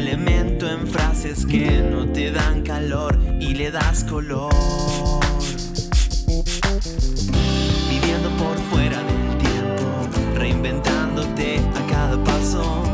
elemento en frases que no te dan calor y le das color. Viviendo por fuera del tiempo, reinventándote a cada paso.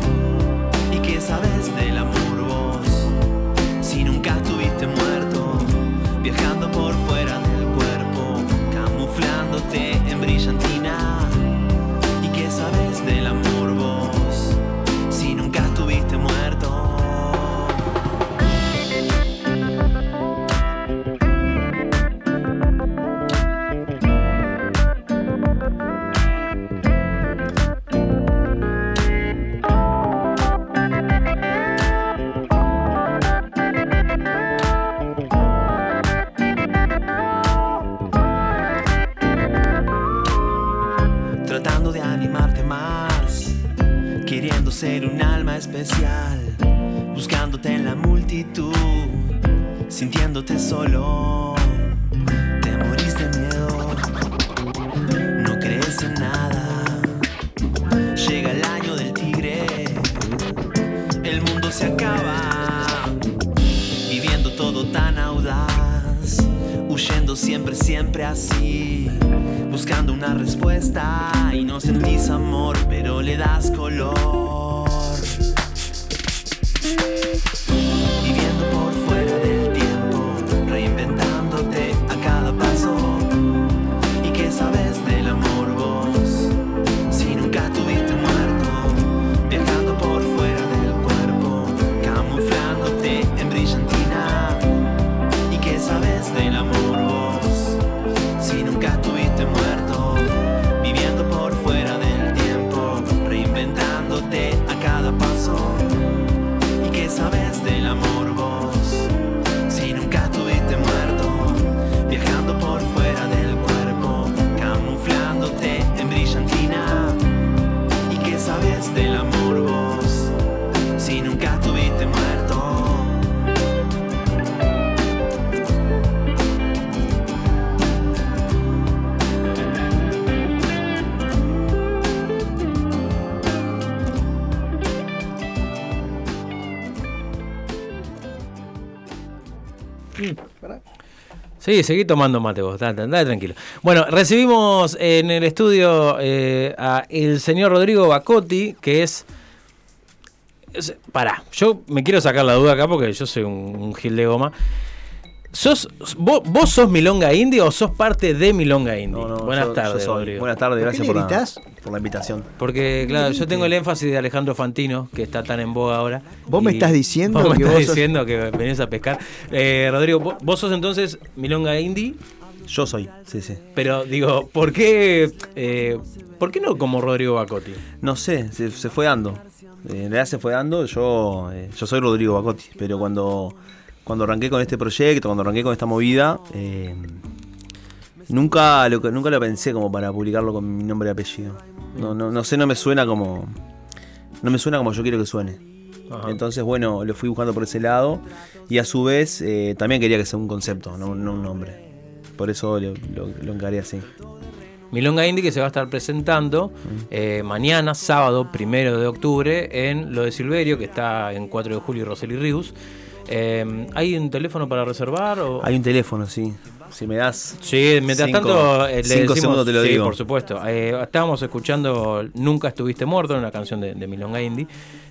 Siempre, así buscando una respuesta y no sentís amor, pero le das color. Sí, seguí tomando mate vos, dale, tranquilo. Bueno, recibimos en el estudio eh, a el señor Rodrigo Bacotti, que es... es- Pará, yo me quiero sacar la duda acá porque yo soy un, un gil de goma. ¿Sos, vos, vos sos Milonga Indie o sos parte de Milonga Indie? No, no, Buenas yo- tardes, yo. Rodrigo. Buenas tardes, ¿Por qué gracias por la, gritás? por la invitación. Porque, claro, yo tengo el énfasis de Alejandro Fantino, que está tan en boga ahora. Vos me estás diciendo vos me que estás vos sos- diciendo que venís a pescar. Eh, Rodrigo, vos, vos sos entonces Milonga Indie, Yo soy, sí, sí. pero digo, ¿por qué, eh, ¿por qué no como Rodrigo Bacotti? No sé, se, se fue dando. Eh, En realidad se fue dando. Yo, eh, yo soy Rodrigo Bacotti, pero cuando, cuando arranqué con este proyecto, cuando arranqué con esta movida, eh, nunca, lo, nunca lo pensé como para publicarlo con mi nombre y apellido. No, no, no sé, no me suena como. No me suena como yo quiero que suene. Ajá. Entonces, bueno, lo fui buscando por ese lado. Y a su vez, eh, también quería que sea un concepto, no, no un nombre. Por eso lo, lo, lo encaré así. Milonga Indie que se va a estar presentando eh, mañana, sábado, primero de octubre, en lo de Silverio, que está en 4 de julio y Roseli Rius. Eh, ¿Hay un teléfono para reservar? O? Hay un teléfono, sí. Si me das. Sí, mientras Cinco- tanto eh, le cinco decimos, segundos te lo sí, digo. por supuesto. Eh, estábamos escuchando Nunca estuviste muerto, una canción de, de Milonga Indie.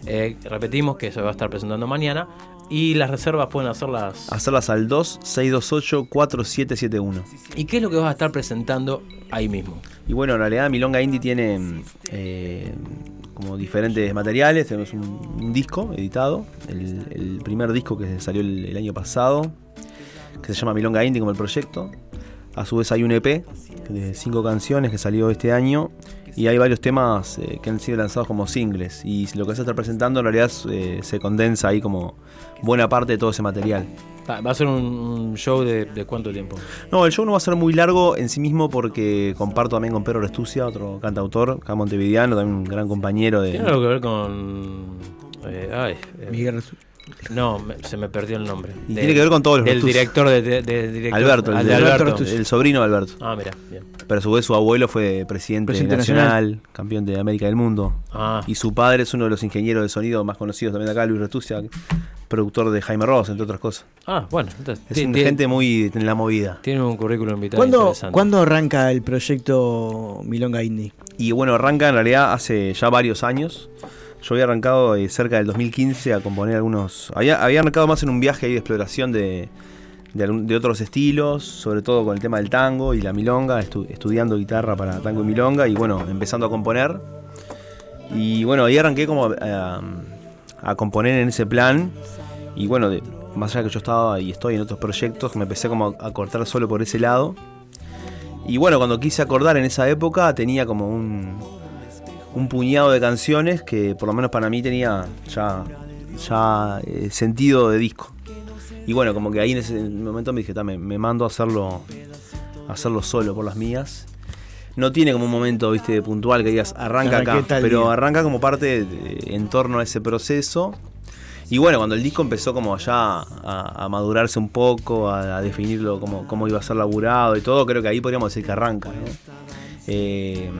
Eh, repetimos que se va a estar presentando mañana y las reservas pueden hacerlas. Hacerlas al 2628-4771. ¿Y qué es lo que vas a estar presentando ahí mismo? Y bueno, en realidad Milonga Indie tiene como diferentes materiales. Tenemos un, un disco editado, el, el primer disco que salió el, el año pasado, que se llama Milonga Indie como el proyecto. A su vez hay un EP de cinco canciones que salió este año y hay varios temas eh, que han sido lanzados como singles. Y lo que se está presentando en realidad eh, se condensa ahí como buena parte de todo ese material. Va a ser un, show de, de cuánto tiempo. No, el show no va a ser muy largo en sí mismo porque comparto también con Pedro Restucia, otro cantautor, acá montevideano, también un gran compañero de... ¿Tiene algo que ver con. eh, ay, eh, Miguel no, me- se me perdió el nombre. Y De- tiene que ver con todos los El director de, de- de- director- Alberto, el, de de Alberto. Alberto, el sobrino de Alberto. Ah, mira, bien. Pero a su vez su abuelo fue presidente, Presidente nacional, campeón de América del Mundo. Ah, Y su padre es uno de los ingenieros de sonido más conocidos también de acá, Luis Restucia, productor de Jaime Ross, entre otras cosas. ah, bueno, entonces, Es gente muy en la movida. tiene un currículum vital ¿Cuándo, interesante. ¿Cuándo arranca el proyecto Milonga Indie? Y bueno, arranca en realidad hace ya varios años. Yo había arrancado eh, cerca del 2015 a componer algunos... Había, arrancado más en un viaje ahí de exploración de, de, otros estilos, sobre todo con el tema del tango y la milonga, estu- estudiando guitarra para tango y milonga y bueno, empezando a componer. Y bueno, ahí arranqué como a, componer en ese plan. Y bueno, más allá de que yo estaba y estoy en otros proyectos, me empecé como a cortar solo por ese lado. Y bueno, cuando quise acordar en esa época tenía como un, un puñado de canciones que por lo menos para mí tenía ya, ya eh, sentido de disco. Y bueno, como que ahí en ese momento me dije, "Ta, me, me mando a hacerlo, a hacerlo solo por las mías. No tiene como un momento, viste, puntual que digas, arranca Arranqué acá, pero día. arranca como parte de- en torno a ese proceso. Y bueno, cuando el disco empezó como ya a, a madurarse un poco, a, a definirlo como cómo iba a ser laburado y todo, creo que ahí podríamos decir que arranca, ¿no? Eh,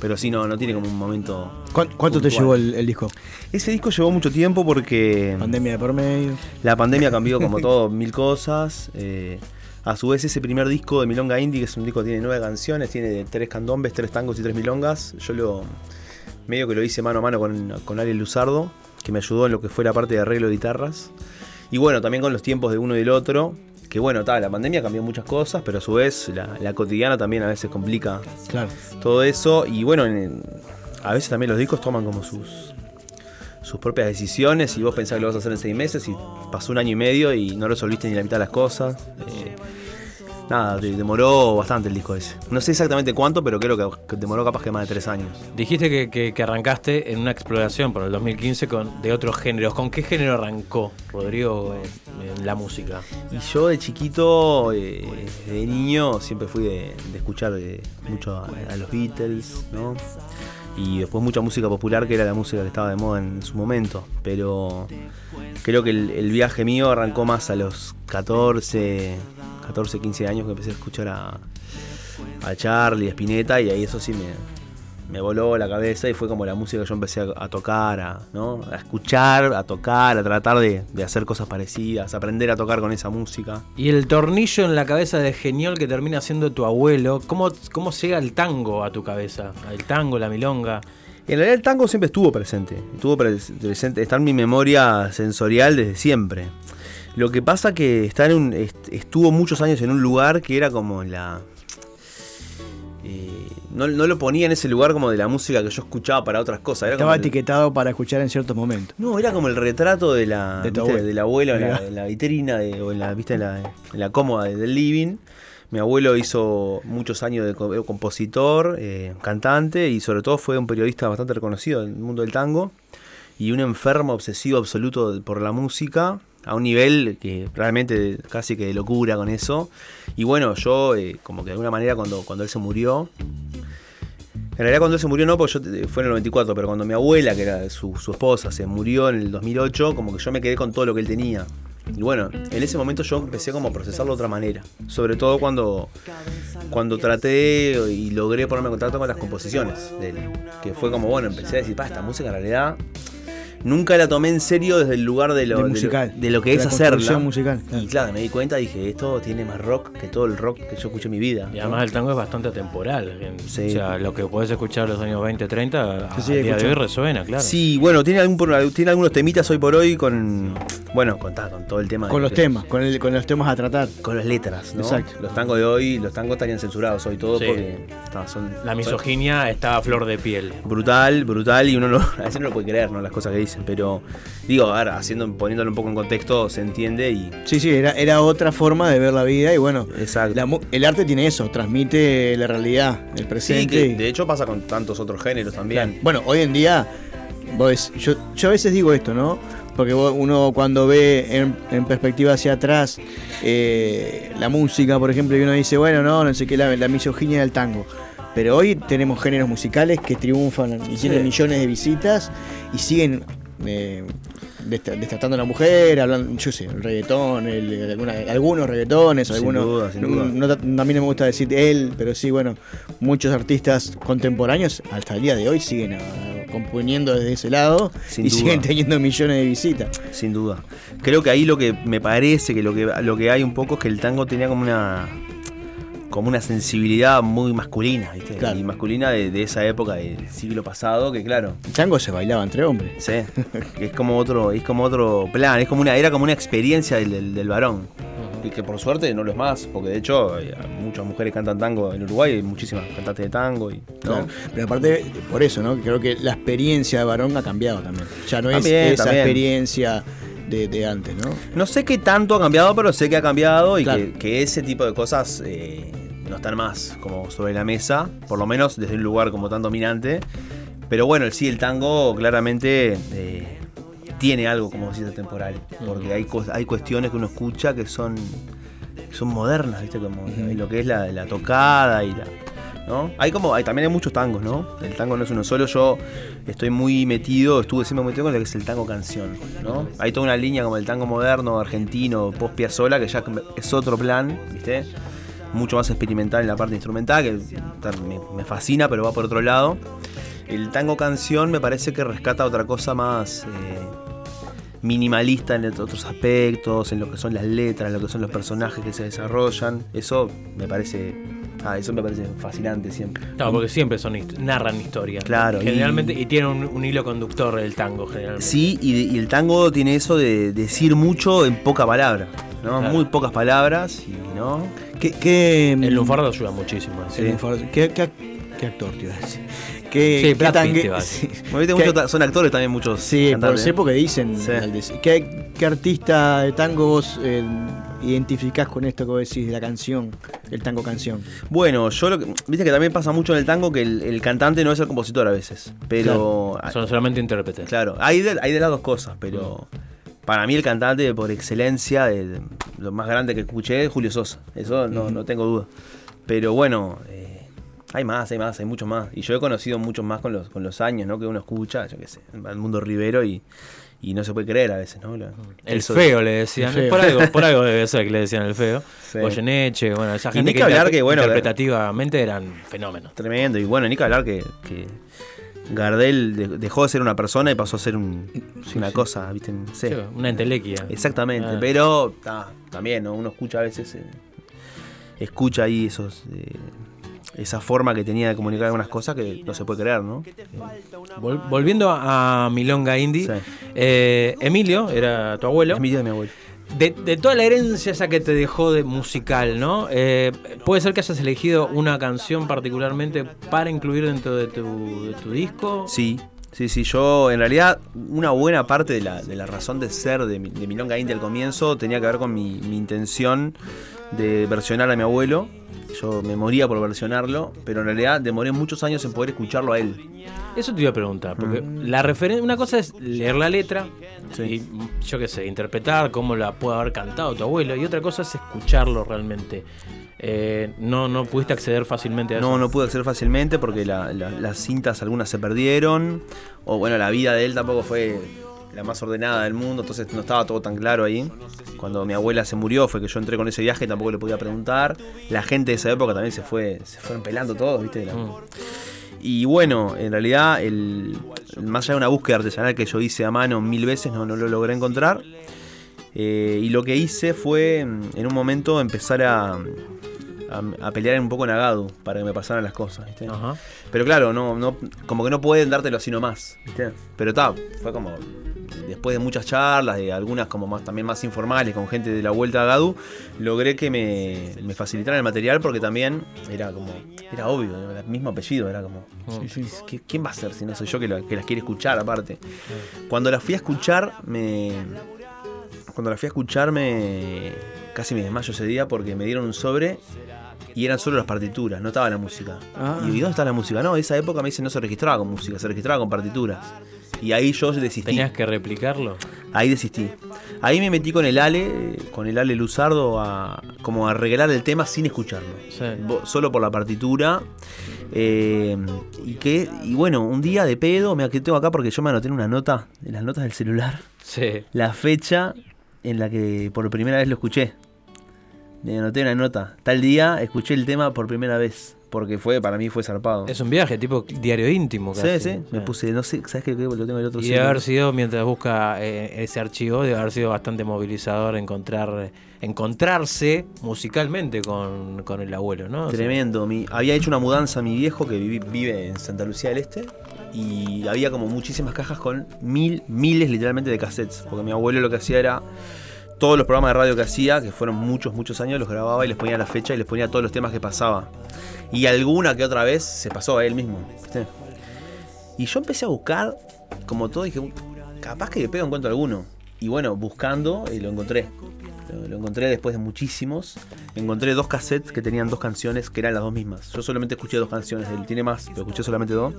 pero sí, no, no tiene como un momento. ¿Cuán- ¿Cuánto te llevó el, el disco? Ese disco llevó mucho tiempo porque Pandemia de por medio. la pandemia cambió como todo, mil cosas. eh, a su vez, ese primer disco de Milonga Indie, que es un disco que tiene nueve canciones, tiene tres candombes, tres tangos y tres milongas. Yo lo medio que lo hice mano a mano con, con Ariel Luzardo, que me ayudó en lo que fue la parte de arreglo de guitarras. Y bueno, también con los tiempos de uno y del otro. Que bueno, ta, la pandemia cambió muchas cosas, pero a su vez la, la cotidiana también a veces complica Claro. todo eso. Y bueno, en- a veces también los discos toman como sus, sus propias decisiones y vos pensás que lo vas a hacer en seis meses y pasó un año y medio y no resolviste ni la mitad de las cosas. Eh, nada, de- demoró bastante el disco ese. No sé exactamente cuánto, pero creo que, demoró capaz que más de tres años. Dijiste que, que- que arrancaste en una exploración por el 2015 con, de otros géneros. ¿Con qué género arrancó Rodrigo en, en la música? Y yo de chiquito, eh, de niño, siempre fui de, de escuchar eh, mucho a, a los Beatles, ¿no? Y después mucha música popular, que era la música que estaba de moda en su momento. Pero creo que el, el viaje mío arrancó más a los 14, 14, 15 años que empecé a escuchar a, a Charlie, a Spinetta, y ahí eso sí me, me voló la cabeza y fue como la música que yo empecé a, a tocar, a, ¿no? a escuchar, a tocar, a tratar de, de hacer cosas parecidas, aprender a tocar con esa música. Y el tornillo en la cabeza de Geniol que termina siendo tu abuelo, ¿cómo, cómo llega el tango a tu cabeza? El tango, la milonga. En realidad el tango siempre estuvo presente, estuvo pres- presente, está en mi memoria sensorial desde siempre. Lo que pasa que está en un, est- estuvo muchos años en un lugar que era como la... eh, no, no lo ponía en ese lugar como de la música que yo escuchaba para otras cosas. Era Estaba como el- etiquetado para escuchar en ciertos momentos. No, era como el retrato de la, De en la, Mirá. en la vitrina de- o en la, ¿viste? En, la, en la cómoda de- del living. Mi abuelo hizo muchos años de co- compositor, eh, cantante y sobre todo fue un periodista bastante reconocido en el mundo del tango y un enfermo obsesivo absoluto de- por la música a un nivel que realmente casi que de locura con eso. Y bueno, yo eh, como que de alguna manera cuando, cuando él se murió, en realidad cuando él se murió no, porque yo te- fue en el 94, pero cuando mi abuela, que era su, su esposa, se murió en el 2008, como que yo me quedé con todo lo que él tenía. Y bueno, en ese momento yo empecé como a procesarlo de otra manera. Sobre todo cuando, cuando traté y logré ponerme en contacto con las composiciones de él. Que fue como, bueno, empecé a decir, pa, esta música en realidad nunca la tomé en serio desde el lugar de lo, De de lo- musical. de lo que De es la hacerla. construcción musical, claro. Y claro, me di cuenta, dije, esto tiene más rock que todo el rock que yo escuché en mi vida. Y ¿no? además el tango es bastante Sí. O sea, lo que podés escuchar en los años 20, 30, a Se sigue día de hoy resuena, claro. Sí, bueno, tiene, algún, tiene algunos temitas hoy por hoy con. Bueno, con, con todo el tema. de- Con los temas, con, el- con los temas a tratar. Con las letras, ¿no? Exacto. Los tangos de hoy, los tangos estarían censurados hoy todos Sí. porque son. La son misoginia está a flor de piel. Brutal, brutal, y uno no- a veces no lo puede creer, ¿no? Las cosas que dicen. Dicen, pero digo, ahora, haciendo, poniéndolo un poco en contexto, se entiende y. Sí, sí, era, era otra forma de ver la vida y bueno, Exacto. la el arte tiene eso, transmite la realidad, el Sí, presente. que de hecho pasa con tantos otros géneros también. Bueno, hoy en día, vos- yo, yo a veces digo esto, ¿no? Porque uno cuando ve en, en perspectiva hacia atrás eh, la música, por ejemplo, y uno dice, bueno, no, no sé qué, la, la misoginia del tango. Pero hoy tenemos géneros musicales que triunfan y tienen millones de visitas y siguen eh, destratando a la mujer, hablando, yo sé, el reggaetón, el- el- alguna- algunos reggaetones, Sin algunos. duda, sin duda. no- no- a mí no me gusta decir él, pero sí, bueno, muchos artistas contemporáneos hasta el día de hoy siguen ah, componiendo desde ese lado Sin y duda. siguen teniendo millones de visitas. Sin duda. Creo que ahí lo que me parece que lo que lo que hay un poco es que el tango tenía como una como una sensibilidad muy masculina, ¿viste? Claro. Y masculina de, de esa época del siglo pasado, que claro, El tango se bailaba entre hombres. sí, es como otro, es como otro plan, es como una, era como una experiencia del, del- del varón. Y que por suerte no lo es más, porque de hecho hay- muchas mujeres cantan tango en Uruguay, hay muchísimas cantantes de tango y ¿no? Claro. Pero aparte, por eso, ¿no? Creo que la experiencia de varón ha cambiado también. Ya no También, es esa también. experiencia de, de antes, ¿no? No sé qué tanto ha cambiado, pero sé que ha cambiado y Claro. que, que ese tipo de cosas eh, no están más como sobre la mesa, por lo menos desde un lugar como tan dominante. Pero bueno, sí, el tango claramente eh, tiene algo, como decís, temporal, porque hay, hay cuestiones que uno escucha que son, que son modernas, ¿viste? Como lo que es la, la tocada y la... Hay como, también hay muchos tangos, ¿no? El tango no es uno solo. Yo estoy muy metido, estuve siempre metido con lo que es el tango canción, ¿no? Hay toda una línea como el tango moderno, argentino, post Piazzolla, que ya es otro plan, ¿viste? Mucho más experimental en la parte instrumental, que me, me fascina, pero va por otro lado. El tango canción me parece que rescata otra cosa más eh, minimalista en otros aspectos, en lo que son las letras, en lo que son los personajes que se desarrollan. Eso me parece. Ah, eso me parece fascinante siempre. Claro, porque siempre son hist- narran historias. ¿no? Claro, y- Generalmente, y, tiene un, un hilo conductor el tango, generalmente. Sí, y, y el tango tiene eso de decir mucho en poca palabra, ¿no? Claro. Muy pocas palabras, y, ¿no? ¿Qué, qué, El lunfardo ayuda muchísimo. el lunfardo- ¿Qué, qué, qué actor te iba a decir? ¿Qué, Sí, qué Brad tangue- te va a sí. decir. Bueno, viste, ¿Qué- muchos ta- son actores también muchos. Sí, por cantantes, sé ¿eh? porque dicen. Sí. al decir- ¿Qué, qué artista de tango vos eh, identificás con esto que vos decís de la canción, el tango canción? Bueno, yo lo que. Viste que también pasa mucho en el tango que el, el cantante no es el compositor a veces. Pero. ah, Son solamente intérpretes. Claro, hay de, hay de las dos cosas, pero. Para mí el cantante por excelencia, de- lo más grande que escuché es Julio Sosa. Eso no, no tengo duda. Pero bueno, eh, hay más, hay más, hay muchos más. Y yo he conocido muchos más con los, con los años, ¿no? Que uno escucha, yo qué sé, al mundo ribero y, y no se puede creer a veces, ¿no? Lo- El eso- feo le decían. Feo. Por, algo, por algo debe ser que le decían el feo. Sí. Goyeneche, bueno, esa Y gente ni que hablar que, bueno, interpretativamente eran fenómenos. Tremendo. Y bueno, ni que hablar que, que Gardel de- dejó de ser una persona y pasó a ser un- una cosa, ¿viste? No sé. Sí, una entelequia. Exactamente, Ah. pero ta, también ¿no? uno escucha a veces, eh, escucha ahí esos, eh, esa forma que tenía de comunicar algunas cosas que no se puede creer, ¿no? Vol- volviendo a, a Milonga Indy, Sí. eh, Emilio era tu abuelo. Es mi día de mi abuelo. De, de toda la herencia esa que te dejó de musical, ¿no? Eh, puede ser que hayas elegido una canción particularmente para incluir dentro de tu, de tu disco. Sí, sí, sí, yo en realidad una buena parte de la, de la razón de ser de, mi- de Milonga India al comienzo tenía que ver con mi, mi intención de versionar a mi abuelo. Yo me moría por versionarlo, pero en realidad demoré muchos años en poder escucharlo a él. Eso te iba a preguntar, porque Mm. la referencia, una cosa es leer la letra Sí. y yo qué sé, interpretar cómo la puede haber cantado tu abuelo, y otra cosa es escucharlo realmente. Eh, no, no pudiste acceder fácilmente a eso. No, no pude acceder fácilmente porque la- la- las cintas algunas se perdieron. O bueno, la vida de él tampoco fue la más ordenada del mundo, entonces no estaba todo tan claro ahí. Cuando mi abuela se murió fue que yo entré con ese viaje y tampoco le podía preguntar. La gente de esa época también se fue, se fueron pelando todos, ¿viste? La- Mm. Y bueno, en realidad, el, más allá de una búsqueda artesanal que yo hice a mano mil veces, no, no lo logré encontrar. Eh, y lo que hice fue, mm, en un momento, empezar a, a, a pelear un poco en Agadu para que me pasaran las cosas. ¿viste? Pero claro, no, no, como que no pueden dártelo así nomás. ¿viste? Pero está, fue como después de muchas charlas, de algunas como más también más informales con gente de la vuelta a Gadu, logré que me, me facilitaran el material porque también era como, era obvio, era el mismo apellido, era como, ¿qué- ¿quién va a ser si no soy yo que, la- que las quiere escuchar aparte? Cuando las fui a escuchar, me... Cuando las fui a escuchar, me... Casi me desmayo ese día porque me dieron un sobre y eran solo las partituras, no estaba la música. Ah. Y ¿dónde está la música? No, esa época me dicen no se registraba con música, se registraba con partituras. Y ahí yo desistí. ¿Tenías que replicarlo? Ahí desistí. Ahí me metí con el Ale, con el Ale Luzardo, a como a arreglar el tema sin escucharlo. Sí. Solo por la partitura. Eh, y que, y bueno, un día de pedo, me tengo acá porque yo me anoté en una nota, en las notas del celular, Sí. la fecha en la que por primera vez lo escuché. Me anoté una nota. Tal día escuché el tema por primera vez. Porque fue, para mí fue zarpado. Es un viaje, tipo diario íntimo. Sí, casi. sí. Me puse, no sé, ¿sabes qué? Lo tengo en el otro Y debe haber sido, mientras busca eh, ese archivo, debe haber sido bastante movilizador encontrar encontrarse musicalmente con, con el abuelo, ¿no? O sea, Tremendo. Mi, había hecho una mudanza mi viejo que vivi- vive en Santa Lucía del Este. Y había como muchísimas cajas con mil, miles literalmente de cassettes. Porque mi abuelo lo que hacía era. Todos los programas de radio que hacía, que fueron muchos, muchos años, los grababa y les ponía la fecha y les ponía todos los temas que pasaba. Y alguna que otra vez se pasó a él mismo. ¿viste? Y yo empecé a buscar, como todo, dije, capaz que le pego en cuento alguno. Y bueno, buscando, y lo encontré. Lo, lo encontré después de muchísimos. Encontré dos cassettes que tenían dos canciones que eran las dos mismas. Yo solamente escuché dos canciones, él tiene más, pero escuché solamente dos.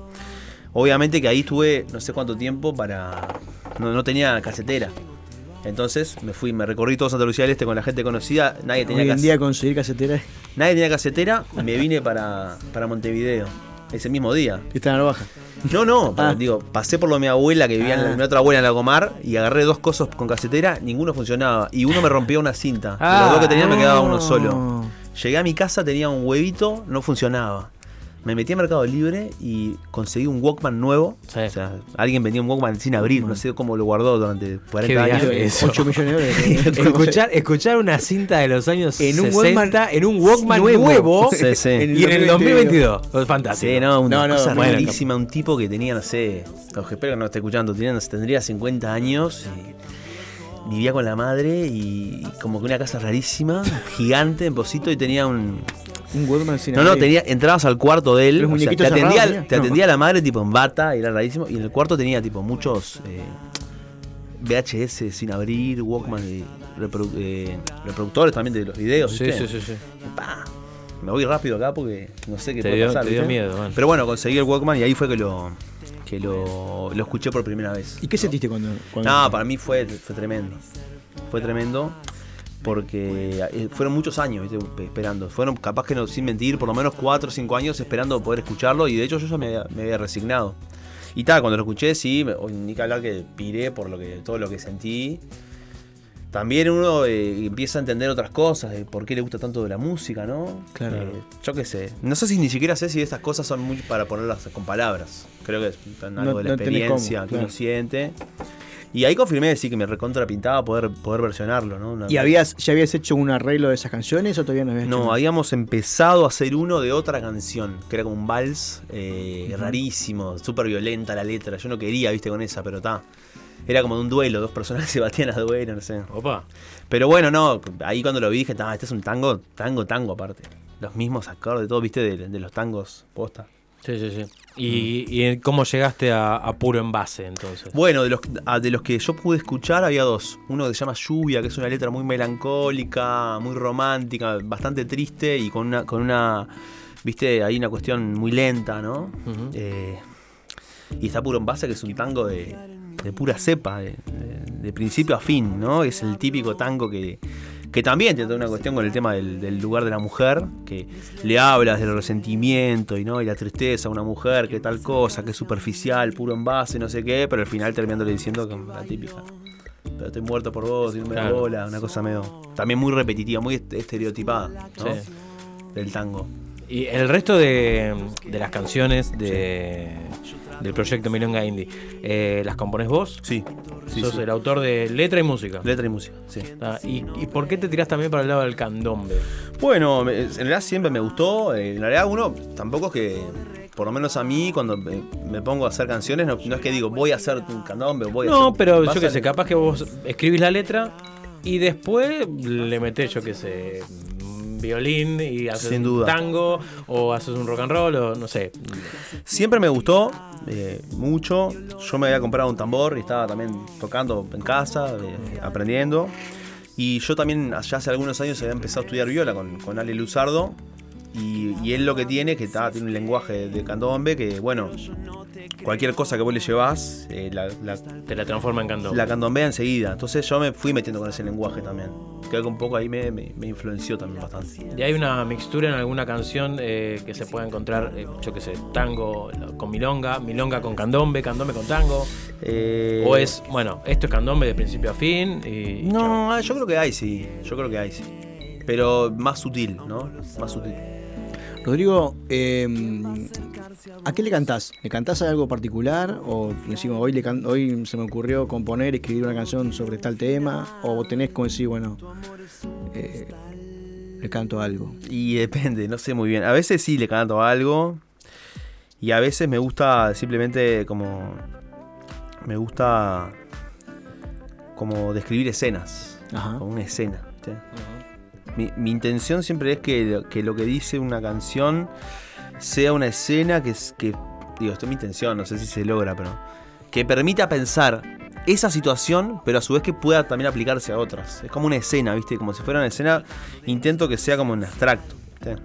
Obviamente que ahí estuve no sé cuánto tiempo para... No, no tenía casetera. Entonces me fui, me recorrí todo Santa Lucía del Este con la gente conocida. Nadie tenía Hoy en día conseguir casetera Nadie tenía casetera y me vine para, para Montevideo. Ese mismo día. está en la baja. No, no, Ah. digo, pasé por lo de mi abuela que vivía en la- Ah. mi otra abuela en Lagomar y agarré dos cosas con casetera, ninguno funcionaba. Y uno me rompió una cinta. De Ah. los dos que tenía me quedaba uno No. solo. Llegué a mi casa, tenía un huevito, no funcionaba. Me metí a Mercado Libre y conseguí un Walkman nuevo. Sí. O sea, alguien vendía un Walkman sin abrir, no sé cómo lo guardó durante 40 Qué años. eso. 8 millones de dólares. Escuchar, escuchar una cinta de los años En un 60 Walkman en un Walkman nuevo. nuevo, Sí, sí. y en el 2022. Fantástico. Sí, no, una No, no, cosa bueno, rarísima. Un tipo que tenía, no sé, los que espero que no esté escuchando, tenía, tendría 50 años y vivía con la madre y como que una casa rarísima, gigante, en Posito y tenía un... Un Walkman sin No, no, tenía, entrabas al cuarto de él, ¿Los o sea, te atendía, cerrados te No. atendía la madre tipo en bata, era rarísimo, y en el cuarto tenía tipo muchos eh, VHS sin abrir, Walkman, y reprodu- eh, reproductores también de los videos, Sí, ¿viste? sí, sí, sí. Pa, me voy rápido acá porque no sé qué Te puede dio- pasar. te dio miedo, bueno. Pero bueno, conseguí el Walkman y ahí fue que lo que lo, lo escuché por primera vez. ¿Y qué sentiste cuando.? cuando No, para mí fue, fue tremendo. Fue tremendo porque eh, fueron muchos años ¿viste? esperando. Fueron capaz que no, sin mentir, por lo menos 4 o 5 años esperando poder escucharlo y de hecho yo ya me, había- me había resignado. Y tal, cuando lo escuché, sí, me- ni que hablar que piré por lo que, todo lo que sentí. También uno eh, empieza a entender otras cosas, de por qué le gusta tanto de la música, ¿no? Claro. Eh, yo qué sé. No sé si ni siquiera sé si estas cosas son muy para ponerlas con palabras. Creo que es algo No- de la no tenés cómo, experiencia que claro. uno siente. Y ahí confirmé, sí, que me recontra pintaba poder, poder versionarlo, ¿no? Una- ¿Y habías, ya habías hecho un arreglo de esas canciones o todavía no habías hecho? No, habíamos empezado a hacer uno de otra canción, que era como un vals eh, rarísimo, súper violenta la letra. Yo no quería, viste, con esa, pero está. Era como de un duelo, dos personas que se batían a duelo, no sé. Opa. Pero bueno, no, ahí cuando lo vi dije, "Ah, este es un tango, tango, tango aparte. Los mismos acordes, todo, viste, de, de los tangos posta. Sí, sí, sí. ¿Y, y cómo llegaste a, a puro envase entonces? Bueno, de los, de los que yo pude escuchar había dos. Uno que se llama Lluvia, que es una letra muy melancólica, muy romántica, bastante triste y con una, con una viste, hay una cuestión muy lenta, ¿no? Eh, y está Puro en Base, que es un tango de, de pura cepa, de, de- de principio a fin, ¿no? Es el típico tango que, que también tiene toda una cuestión con el tema del, del lugar de la mujer, que le hablas del resentimiento y, ¿no? y la tristeza a una mujer, que tal cosa, que es superficial, puro en base, no sé qué, pero al final terminándole diciendo que la típica. Pero estoy muerto por vos, y no me da Claro. bola, una cosa medio. También muy repetitiva, muy est- estereotipada, ¿no? Sí. Del tango. Y el resto de, de las canciones de, del proyecto Milonga Indie, eh, ¿las componés vos? Sí, sí, Sos sí. el autor de letra y música. Letra y música, sí. Ah, ¿y, y por qué te tirás también para el lado del candombe? Bueno, en realidad siempre me gustó. eh, En realidad uno tampoco es que por lo menos a mí, cuando me, me pongo a hacer canciones, no, no es que digo, voy a hacer un candombe, voy a No, hacer- pero yo qué sé, capaz que vos escribís la letra y después le metés, yo qué sé, violín y haces Sin un duda. tango o haces un rock and roll o no sé. Siempre me gustó eh, mucho. Yo me había comprado un tambor y estaba también tocando en casa, eh, aprendiendo. Y yo también, allá hace algunos años, había empezado a estudiar viola con, con Ale Luzardo. Y, y él lo que tiene que está, tiene un lenguaje de candombe que, bueno, cualquier cosa que vos le llevas, eh, la, la, Te la transforma en candombe. la candombea enseguida. Entonces yo me fui metiendo con ese lenguaje también. Creo que un poco ahí me, me- me influenció también bastante. ¿Y hay una mixtura en alguna canción eh, que se pueda encontrar, eh, yo qué sé, tango con milonga, milonga con candombe, candombe con tango? Eh, ¿O es, bueno, esto es candombe de principio a fin? Y? No, ah, yo creo que hay, sí. Yo creo que hay, sí. Pero más sutil, ¿no? Más sutil. Rodrigo, eh, ¿a qué le cantás? ¿Le cantás a algo particular? ¿O decimos, hoy, le can- hoy se me ocurrió componer, escribir una canción sobre tal tema? ¿O tenés como decir, bueno, eh, le canto algo? Y depende, no sé muy bien. A veces sí le canto algo. Y a veces me gusta simplemente como. Me gusta. Como describir escenas. Ajá. Como una escena. ¿sí? Mi, mi intención siempre es que lo que dice una canción sea una escena que, es- que. Digo, esto es mi intención, no sé si se logra, pero. Que permita pensar esa situación, pero a su vez que pueda también aplicarse a otras. Es como una escena, ¿viste? Como si fuera una escena. Intento que sea como en abstracto. que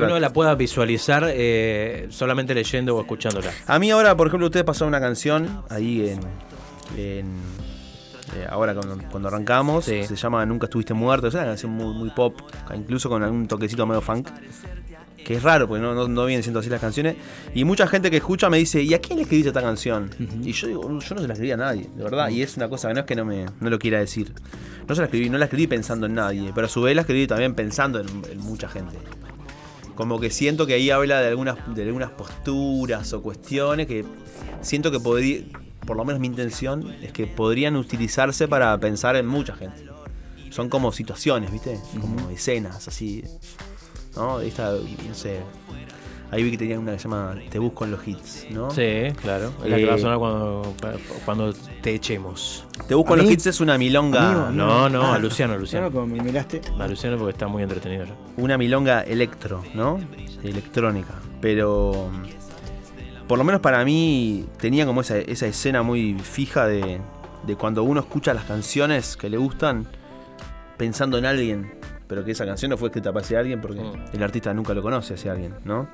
uno la pueda visualizar eh, solamente leyendo o escuchándola. A mí ahora, por ejemplo, ustedes pasaron una canción ahí en. en- eh, ahora cuando, cuando arrancamos, Sí. se llama Nunca estuviste muerto. Es una canción muy, muy pop, incluso con algún toquecito medio funk. Que es raro, porque no, no, no vienen siendo así las canciones. Y mucha gente que escucha me dice, ¿y a quién le escribiste esta canción? Y yo digo, yo no se la escribí a nadie, de verdad. Y es una cosa que no es que no me no lo quiera decir. No se la escribí, no la escribí pensando en nadie, pero a su vez la escribí también pensando en, en mucha gente. Como que siento que ahí habla de algunas, de algunas posturas o cuestiones que siento que podría, por lo menos mi intención, es que podrían utilizarse para pensar en mucha gente. Son como situaciones, ¿viste? Como escenas, así. ¿No? Esta, no sé. Ahí vi que tenía una que se llama Te busco en los hits, ¿no? Sí, claro. Es la que va a Eh, sonar cuando, cuando te echemos. Te busco ¿A en los hits es una milonga. ¿A mí o No, no, Ah, a Luciano, a Luciano. Claro, como me miraste. A Luciano porque está muy entretenido ya. una milonga electro, ¿no? Electrónica. Pero mm, por lo menos para mí tenía como esa, esa escena muy fija de, de cuando uno escucha las canciones que le gustan pensando en alguien, pero que esa canción no fue escrita para ese alguien porque Mm. el artista nunca lo conoce a ese alguien, ¿no?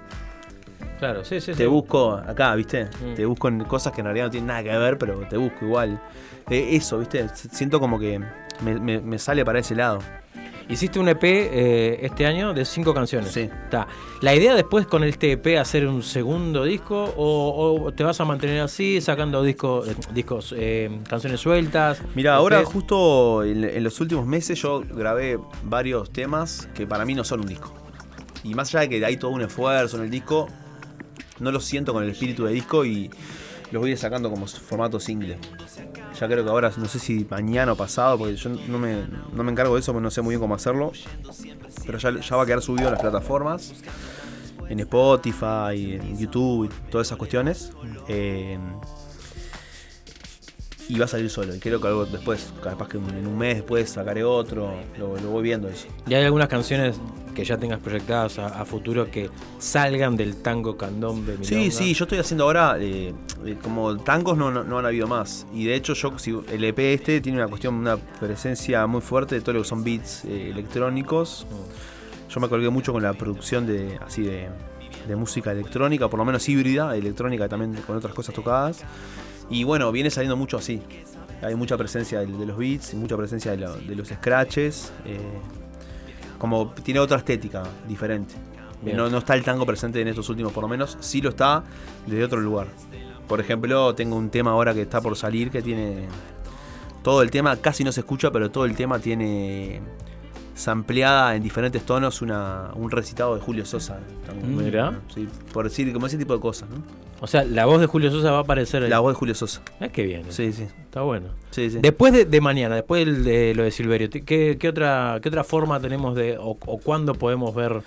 Claro, sí, sí. Te sí. busco acá, ¿viste? Mm. Te busco en cosas que en realidad no tienen nada que ver, pero te busco igual. Eh, eso, ¿viste? Siento como que me, me- me sale para ese lado. Hiciste un EP eh, este año de cinco canciones. Sí. Está. ¿La idea después con este EP hacer un segundo disco o, o te vas a mantener así, sacando discos, discos eh, canciones sueltas? Mira, ahora EPs? justo en, en los últimos meses yo grabé varios temas que para mí no son un disco. Y más allá de que hay todo un esfuerzo en el disco, no lo siento con el espíritu de disco y los voy a ir sacando como formato single. Ya creo que ahora, no sé si mañana o pasado, porque yo no me, no me encargo de eso, porque no sé muy bien cómo hacerlo. Pero ya, va a quedar subido en las plataformas, en Spotify, en YouTube y todas esas cuestiones. Eh, y va a salir solo. Y creo que algo después, capaz que en un mes después sacaré otro, lo, lo voy viendo eso. ¿Y hay algunas canciones que ya tengas proyectadas a, a futuro que salgan del tango candombe? Sí, milonga? sí, yo estoy haciendo ahora, eh, eh, como tangos no, no, no han habido más. Y de hecho yo, si, el EP este tiene una cuestión, una presencia muy fuerte de todo lo que son beats eh, electrónicos. Yo me colgué mucho con la producción de así de, de música electrónica, por lo menos híbrida, electrónica también con otras cosas tocadas. Y bueno, viene saliendo mucho así. Hay mucha presencia de, de los beats, mucha presencia de, lo- de los scratches. eh, como tiene otra estética diferente. No, no está el tango presente en estos últimos, por lo menos, sí lo está desde otro lugar. Por ejemplo, tengo un tema ahora que está por salir que tiene. Todo el tema casi no se escucha, pero todo el tema tiene sampleada en diferentes tonos una, un recitado de Julio Sosa. Mirá. Sí, por decir, como ese tipo de cosas, ¿no? O sea, la voz de Julio Sosa va a aparecer. en- La voz de Julio Sosa. Ah, qué bien. Sí, sí. Está bueno. Sí, sí. Después de, de mañana, después del- de lo de Silverio, ¿qué, qué otra, ¿qué otra forma tenemos de, o, o cuándo podemos ver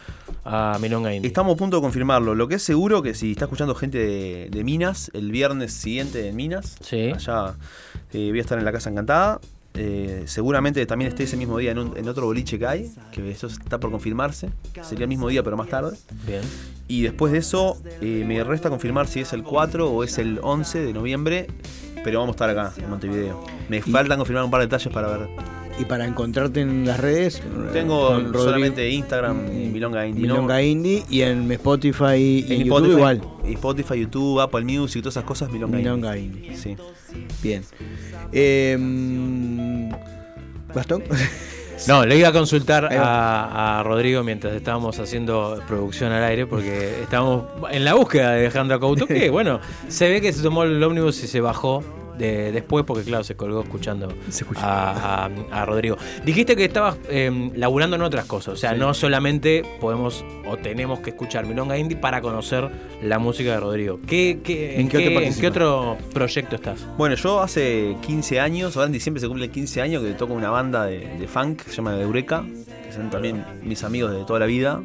a Milonga Indie. Estamos a punto de confirmarlo. Lo que es seguro que si está escuchando gente de, de Minas, el viernes siguiente en Minas, Sí. allá eh, voy a estar en la Casa Encantada. Eh, seguramente también esté ese mismo día en, un- en otro boliche que hay, que eso está por confirmarse. Sería el mismo día, pero más tarde. Bien. Y después de eso, eh, me resta confirmar si es el 4 o es el 11 de noviembre. Pero vamos a estar acá, en Montevideo. Me faltan confirmar un par de detalles para ver. Y para encontrarte en las redes. Tengo con Rodrigo- solamente Instagram, y Milonga Indie. ¿no? Milonga Indie y en Spotify y En YouTube Spotify, igual. Spotify, YouTube, Apple Music, todas esas cosas, Milonga, Milonga Indie. Indie. Sí. Bien. Eh, ¿Bastón? No, le iba a consultar a, a Rodrigo mientras estábamos haciendo producción al aire, porque estábamos en la búsqueda de Alejandro Couto, que bueno, se ve que se tomó el ómnibus y se bajó de, después, porque claro, se colgó escuchando Se a, a- a Rodrigo. Dijiste que estabas eh, laburando en otras cosas, o sea, no solamente podemos o tenemos que escuchar Milonga Indie para conocer la música de Rodrigo. ¿Qué, qué- ¿En en, qué otro qué, en participas? qué otro proyecto estás? Bueno, yo hace 15 años, ahora en diciembre se cumple 15 años, que toco una banda de, de funk que se llama Eureka, que son también mis amigos de toda la vida,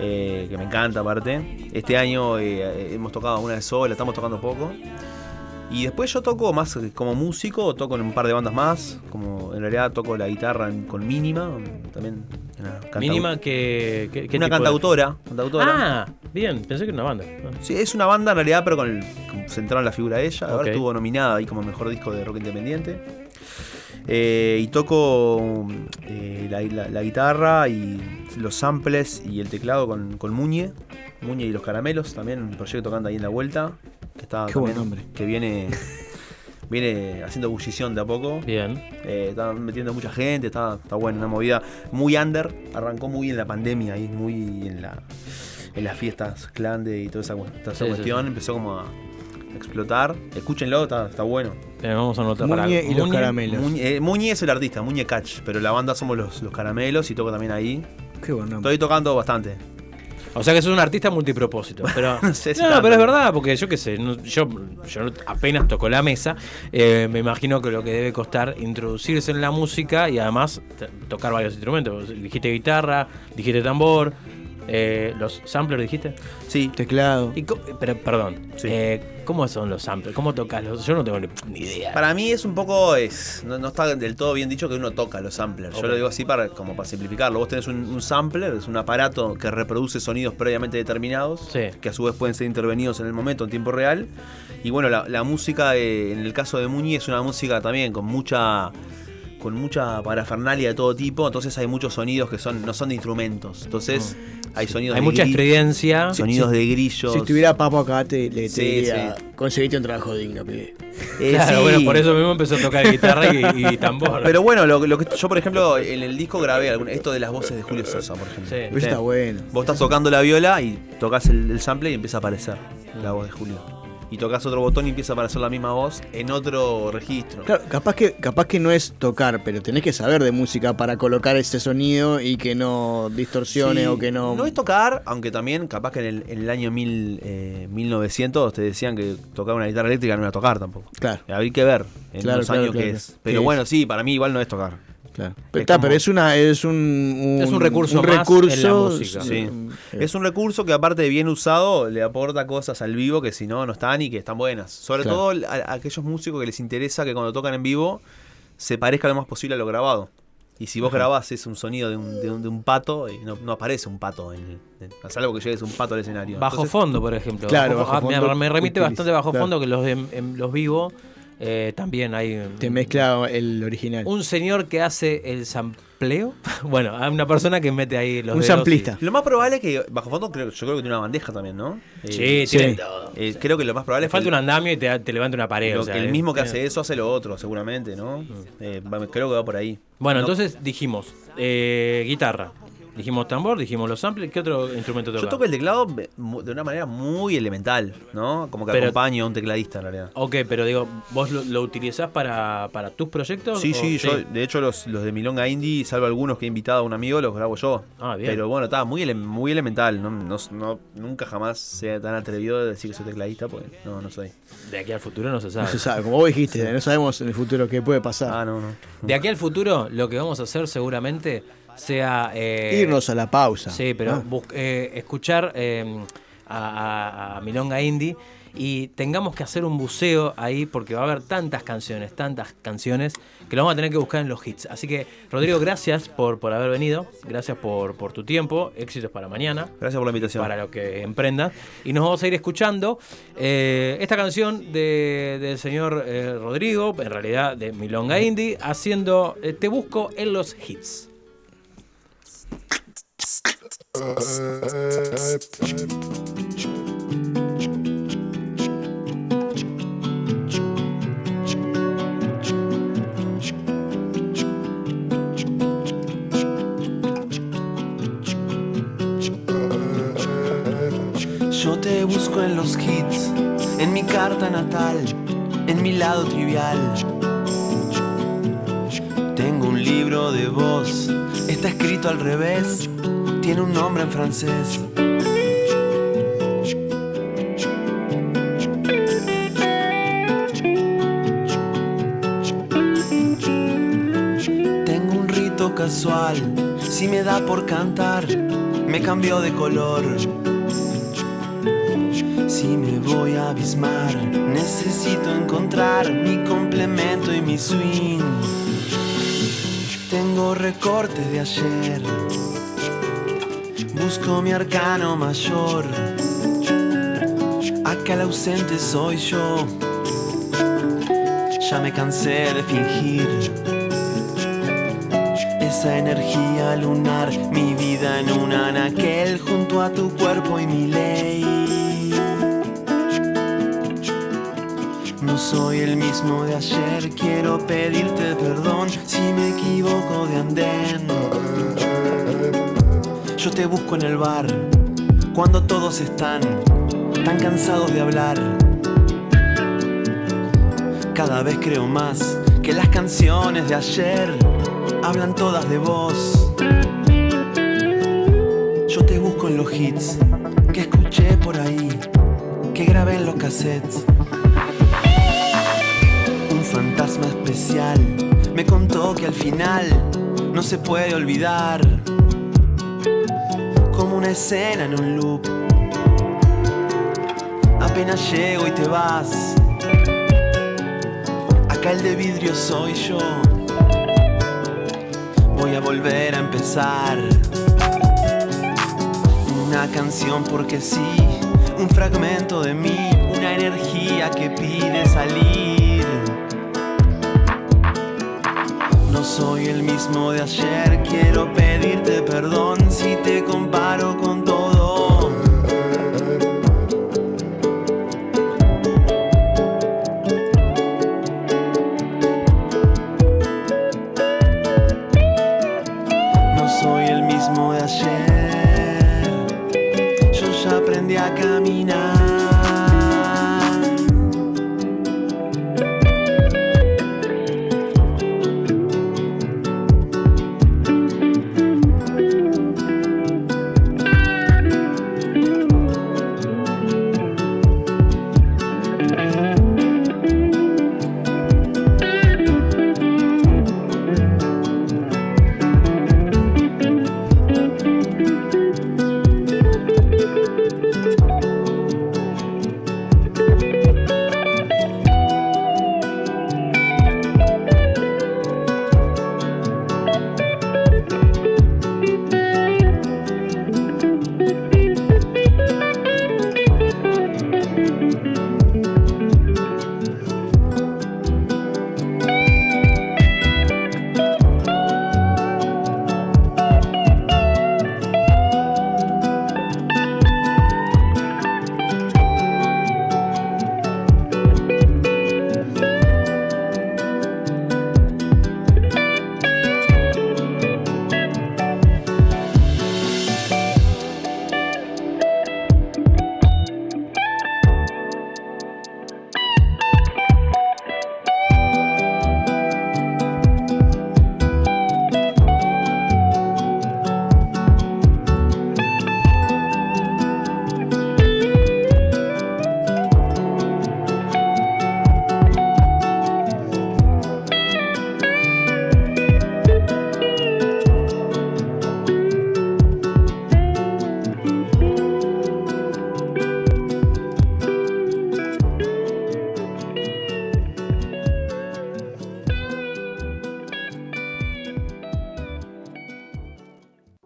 eh, que me encanta aparte. Este año eh, hemos tocado una vez sola, estamos tocando poco. Y después yo toco más como músico, toco en un par de bandas más, como en realidad toco la guitarra en- con Mínima, también. una cantau- Mínima que... que- una de- cantautora, cantautora. Ah, bien, pensé que era una banda. Sí, es una banda en realidad, pero con el, centrado en la figura de ella. Ahora Ok. estuvo nominada ahí como mejor disco de rock independiente. Eh, y toco eh, la, la- la guitarra y los samples y el teclado con, con Muñe. Muñe y los caramelos, también un proyecto que anda ahí en la vuelta. Que está Qué buen también- nombre. Que viene, viene haciendo bullición de a poco. Bien. Eh, está metiendo mucha gente, está, está bueno, una movida muy under. Arrancó muy en la pandemia y muy en la en las fiestas clande y toda esa, cu- toda esa Sí, sí, cuestión. sí. Empezó como a explotar. Escúchenlo, está, está bueno. Eh, vamos a anotar para Muñe y los Muñe. caramelos. Muñe, eh, Muñe es el artista, Muñe Catch, pero la banda somos los, los caramelos y toco también ahí. Qué buen nombre. Estoy tocando bastante. O sea que sos un artista multipropósito. Pero, No sé si no, pero es verdad, porque yo qué sé, no- yo, yo apenas toco la mesa, eh, me imagino que lo que debe costar introducirse en la música y además tocar varios instrumentos. Dijiste guitarra, dijiste tambor, eh, los samplers dijiste. Sí, Teclado. Y pero perdón, Sí. eh, ¿cómo son los samplers? ¿Cómo tocas los? Yo no tengo ni, ni idea. Para mí es un poco, es, no, no está del todo bien dicho que uno toca los samplers. Yo lo digo así para, como para simplificarlo. Vos tenés un, un sampler, es un aparato que reproduce sonidos previamente determinados, Sí. que a su vez pueden ser intervenidos en el momento, en tiempo real. Y bueno, la, la música, eh, en el caso de Muñi, es una música también con mucha con mucha parafernalia de todo tipo, entonces hay muchos sonidos que son no son de instrumentos. Entonces hay sonidos Hay de mucha estridencia. sonidos de grillos. Si estuviera Papo acá, te, le te Sí, diría, conseguiste un trabajo digno, pibe. Eh, Claro, sí. bueno, por eso mismo empezó a tocar guitarra y, y tambor. Pero bueno, lo, lo que yo, por ejemplo, en el disco grabé algún- esto de las voces de Julio Sosa, por ejemplo. Sí. Pero está bueno. Vos estás tocando la viola y tocas el, el sample y empieza a aparecer la voz de Julio. Y tocas otro botón y empieza a aparecer la misma voz en otro registro. Claro, capaz que, capaz que no es tocar, pero tenés que saber de música para colocar ese sonido y que no distorsione Sí, o que no. No es tocar, aunque también capaz que en el, en el año mil, eh, 1900 te decían que tocar una guitarra eléctrica no era tocar tampoco. Claro, Habría que ver en Claro, unos claro, años claro. qué es. ¿Qué Pero es? bueno, sí, para mí igual no es tocar. Claro. Pero, Es está, como- pero es una, es un, Es un recurso un más recurso, en la música. Sí. eh, Es un recurso que aparte de bien usado le aporta cosas al vivo que si no no están y que están buenas. Sobre Claro. todo a, a aquellos músicos que les interesa que cuando tocan en vivo se parezca lo más posible a lo grabado. Y si vos grabás es un sonido de un, de un, de un pato, y no, no aparece un pato, en el, en- a salvo que llegues un pato al escenario. Bajo Entonces, fondo, por ejemplo. Claro, bajo ah, me- fondo me, remite utiliza- bastante bajo claro. fondo que los de en los vivos eh, también hay Te mezcla el original. un señor que hace el sampleo. bueno, hay una persona que mete ahí los Un dedos y- samplista. Lo más probable es que bajo fondo creo, yo creo que tiene una bandeja también, ¿no? Sí, Eh, tiene sí. todo. eh, creo que lo más probable Le es falta que un andamio y te, te levanta una pared. lo- o sea, el eh, mismo que hace eso hace lo otro, seguramente, ¿no? Eh, va- creo que va por ahí. Bueno, No- entonces dijimos eh, guitarra, dijimos tambor, dijimos los samples. ¿Qué otro instrumento Yo tocas? toco el teclado de una manera muy elemental, ¿no? Como que Pero- acompaño a un tecladista en realidad. Ok, pero digo, ¿vos lo, lo utilizás para, para tus proyectos? Sí, o- sí, yo, de hecho los, los de Milonga Indie, salvo algunos que he invitado a un amigo, los grabo yo. Ah, bien. Pero bueno, está muy, ele- muy elemental, no, no- no- nunca jamás sea tan atrevido de decir que soy tecladista, porque no, no soy. De aquí al futuro no se sabe. No se sabe, como vos dijiste, no sabemos en el futuro qué puede pasar. Ah, no, no. De aquí al futuro, lo que vamos a hacer seguramente sea... eh, Irnos a la pausa. Sí, pero ¿no? bus- eh, escuchar eh, a, a- a Milonga Indie y tengamos que hacer un buceo ahí porque va a haber tantas canciones, tantas canciones que lo vamos a tener que buscar en los hits. Así que, Rodrigo, gracias por, por haber venido, gracias por, por tu tiempo, éxitos para mañana. Gracias por la invitación. Para lo que emprendas. Y nos vamos a ir escuchando eh, esta canción de- del señor eh, Rodrigo, en realidad de Milonga Indie, haciendo eh, Te Busco en los Hits. Yo te busco en los hits, en mi carta natal, en mi lado trivial. Tengo un libro de voz, está escrito al revés, tiene un nombre en francés. Tengo un rito casual, si me da por cantar, me cambió de color. Si me voy a abismar, necesito encontrar mi complemento y mi swing. Tengo recortes de ayer, busco mi arcano mayor. Acá el ausente soy yo, ya me cansé de fingir. Esa energía lunar, mi vida en un anaquel junto a tu cuerpo y mi ley. Soy el mismo de ayer, quiero pedirte perdón si me equivoco de andén. Yo te busco en el bar, cuando todos están tan cansados de hablar. Cada vez creo más que las canciones de ayer hablan todas de vos. Yo te busco en los hits que escuché por ahí, que grabé en los cassettes. Me contó que al final no se puede olvidar. Como una escena en un loop. Apenas llego y te vas. Acá el de vidrio soy yo. Voy a volver a empezar. Una canción porque sí, un fragmento de mí, una energía que pide salir. Soy el mismo de ayer, quiero pedirte perdón si te comparo con